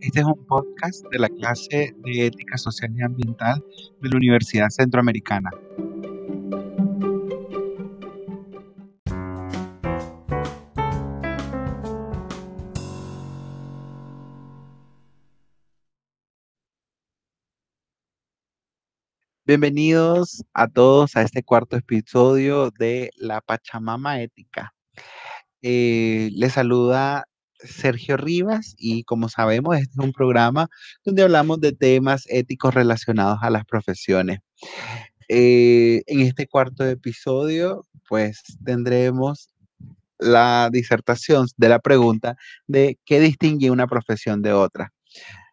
Este es un podcast de la clase de Ética Social y Ambiental de la Universidad Centroamericana. Bienvenidos a todos a este cuarto episodio de La Pachamama Ética. Eh, les saluda Sergio Rivas y como sabemos, este es un programa donde hablamos de temas éticos relacionados a las profesiones. Eh, en este cuarto episodio, pues tendremos la disertación de la pregunta de qué distingue una profesión de otra.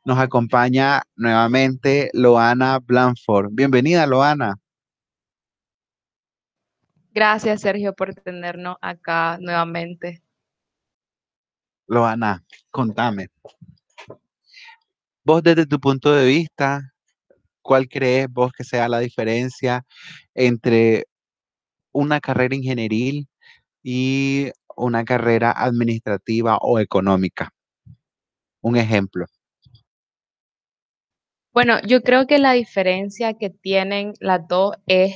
Nos acompaña nuevamente Loana Blanford. Bienvenida, Loana. Gracias, Sergio, por tenernos acá nuevamente. Loana, contame. Vos desde tu punto de vista, ¿cuál crees vos que sea la diferencia entre una carrera ingenieril y una carrera administrativa o económica? Un ejemplo. Bueno, yo creo que la diferencia que tienen las dos es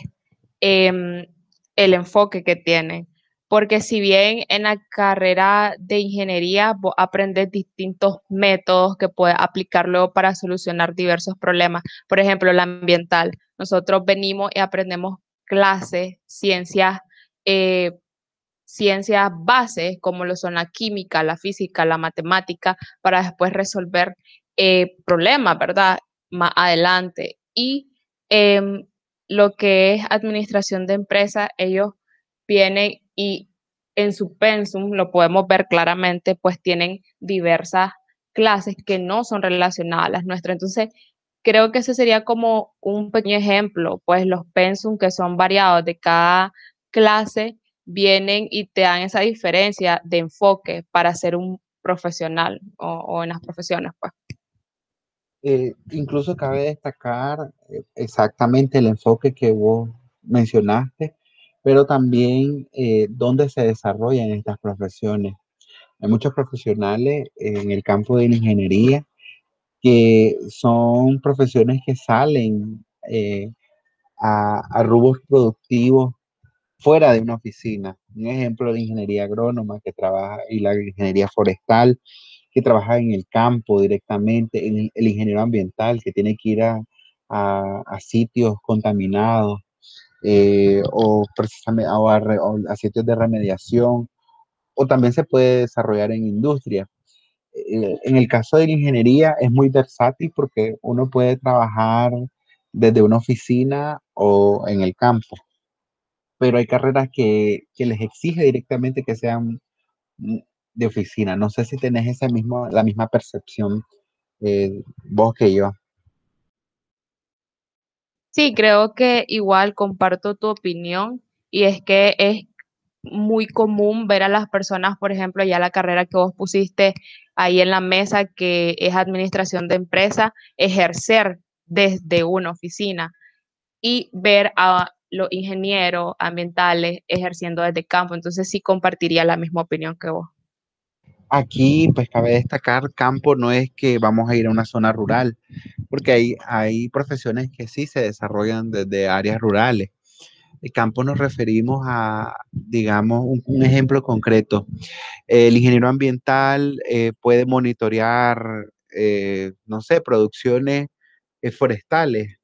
em, el enfoque que tienen porque si bien en la carrera de ingeniería aprendes distintos métodos que puedes aplicar luego para solucionar diversos problemas, por ejemplo, el ambiental, nosotros venimos y aprendemos clases, ciencias, eh, ciencias bases como lo son la química, la física, la matemática, para después resolver eh, problemas, ¿verdad? Más adelante. Y em, lo que es administración de empresas, ellos vienen y en su pensum, lo podemos ver claramente, pues tienen diversas clases que no son relacionadas a las nuestras. Entonces, creo que ese sería como un pequeño ejemplo, pues los pensum que son variados de cada clase vienen y te dan esa diferencia de enfoque para ser un profesional o, en las profesiones, pues. Eh, incluso cabe destacar eh, exactamente el enfoque que vos mencionaste, pero también eh, dónde se desarrollan estas profesiones. Hay muchos profesionales en el campo de la ingeniería que son profesiones que salen eh, a, a, rubros productivos fuera de una oficina. Un ejemplo, de ingeniería agrónoma que trabaja y la ingeniería forestal que trabaja en el campo directamente, el, el ingeniero ambiental que tiene que ir a, sitios contaminados eh, o precisamente a, sitios de remediación, o también se puede desarrollar en industria. Eh, en el caso de la ingeniería es muy versátil porque uno puede trabajar desde una oficina o en el campo, pero hay carreras que, que les exige directamente que sean de oficina. No sé si tenés esa misma, la misma percepción eh, vos que yo. Sí, creo que igual comparto tu opinión y es que es muy común ver a las personas, por ejemplo, ya la carrera que vos pusiste ahí en la mesa, que es administración de empresa, ejercer desde una oficina y ver a los ingenieros ambientales ejerciendo desde campo. Entonces sí compartiría la misma opinión que vos. Aquí, pues cabe destacar, campo no es que vamos a ir a una zona rural, porque hay, hay profesiones que sí se desarrollan desde áreas rurales. El campo nos referimos a, digamos, un, ejemplo concreto. El ingeniero ambiental eh, puede monitorear, eh, no sé, producciones eh, forestales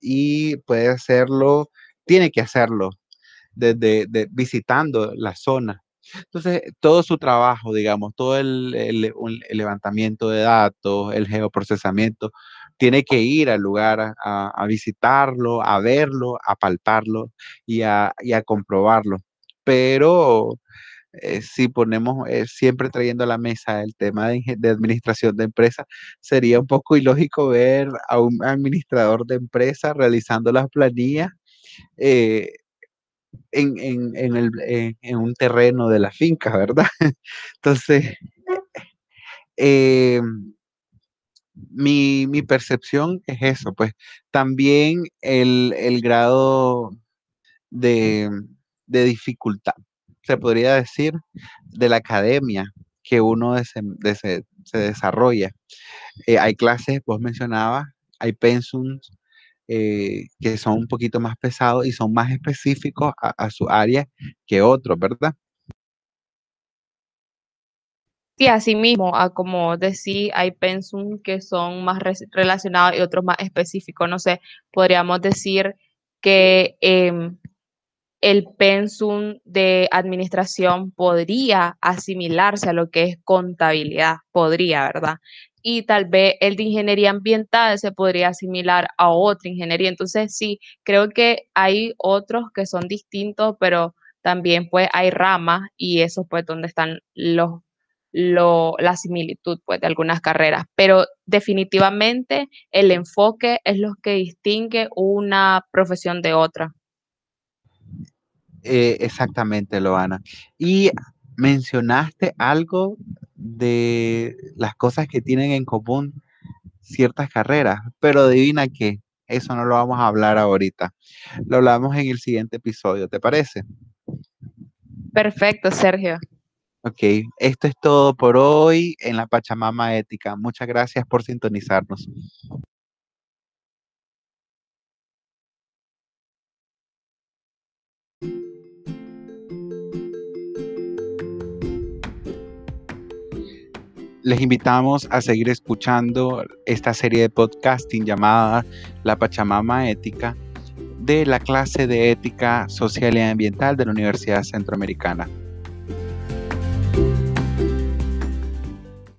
y puede hacerlo, tiene que hacerlo desde visitando la zona entonces, todo su trabajo, digamos, todo el, levantamiento de datos, el geoprocesamiento, tiene que ir al lugar a, visitarlo, a verlo, a palparlo y a, comprobarlo. Pero eh, si ponemos eh, siempre trayendo a la mesa el tema de, administración de empresas, sería un poco ilógico ver a un administrador de empresa realizando las planillas eh, en, un terreno de la finca, ¿verdad? Entonces, eh, mi, percepción es eso, pues también el, grado de, dificultad, se podría decir, de la academia que uno se desarrolla. Eh, hay clases, vos mencionabas, hay pensums eh, que son un poquito más pesados y son más específicos a, su área que otros, ¿verdad? Sí, así mismo, a como decir, hay pensum que son más relacionados y otros más específicos. No sé, podríamos decir que em, el pensum de administración podría asimilarse a lo que es contabilidad, podría, ¿verdad? Y tal vez el de ingeniería ambiental se podría asimilar a otra ingeniería. Entonces, sí, creo que hay otros que son distintos, pero también pues hay ramas y eso pues donde están los la similitud pues, de algunas carreras, pero definitivamente el enfoque es lo que distingue una profesión de otra. Eh, exactamente, Loana. Y mencionaste algo de las cosas que tienen en común ciertas carreras, pero adivina que eso no lo vamos a hablar ahorita. Lo hablamos en el siguiente episodio, ¿te parece? Perfecto, Sergio. Ok, esto es todo por hoy en la Pachamama Ética. Muchas gracias por sintonizarnos. Les invitamos a seguir escuchando esta serie de podcasting llamada La Pachamama Ética de la clase de Ética Social y Ambiental de la Universidad Centroamericana.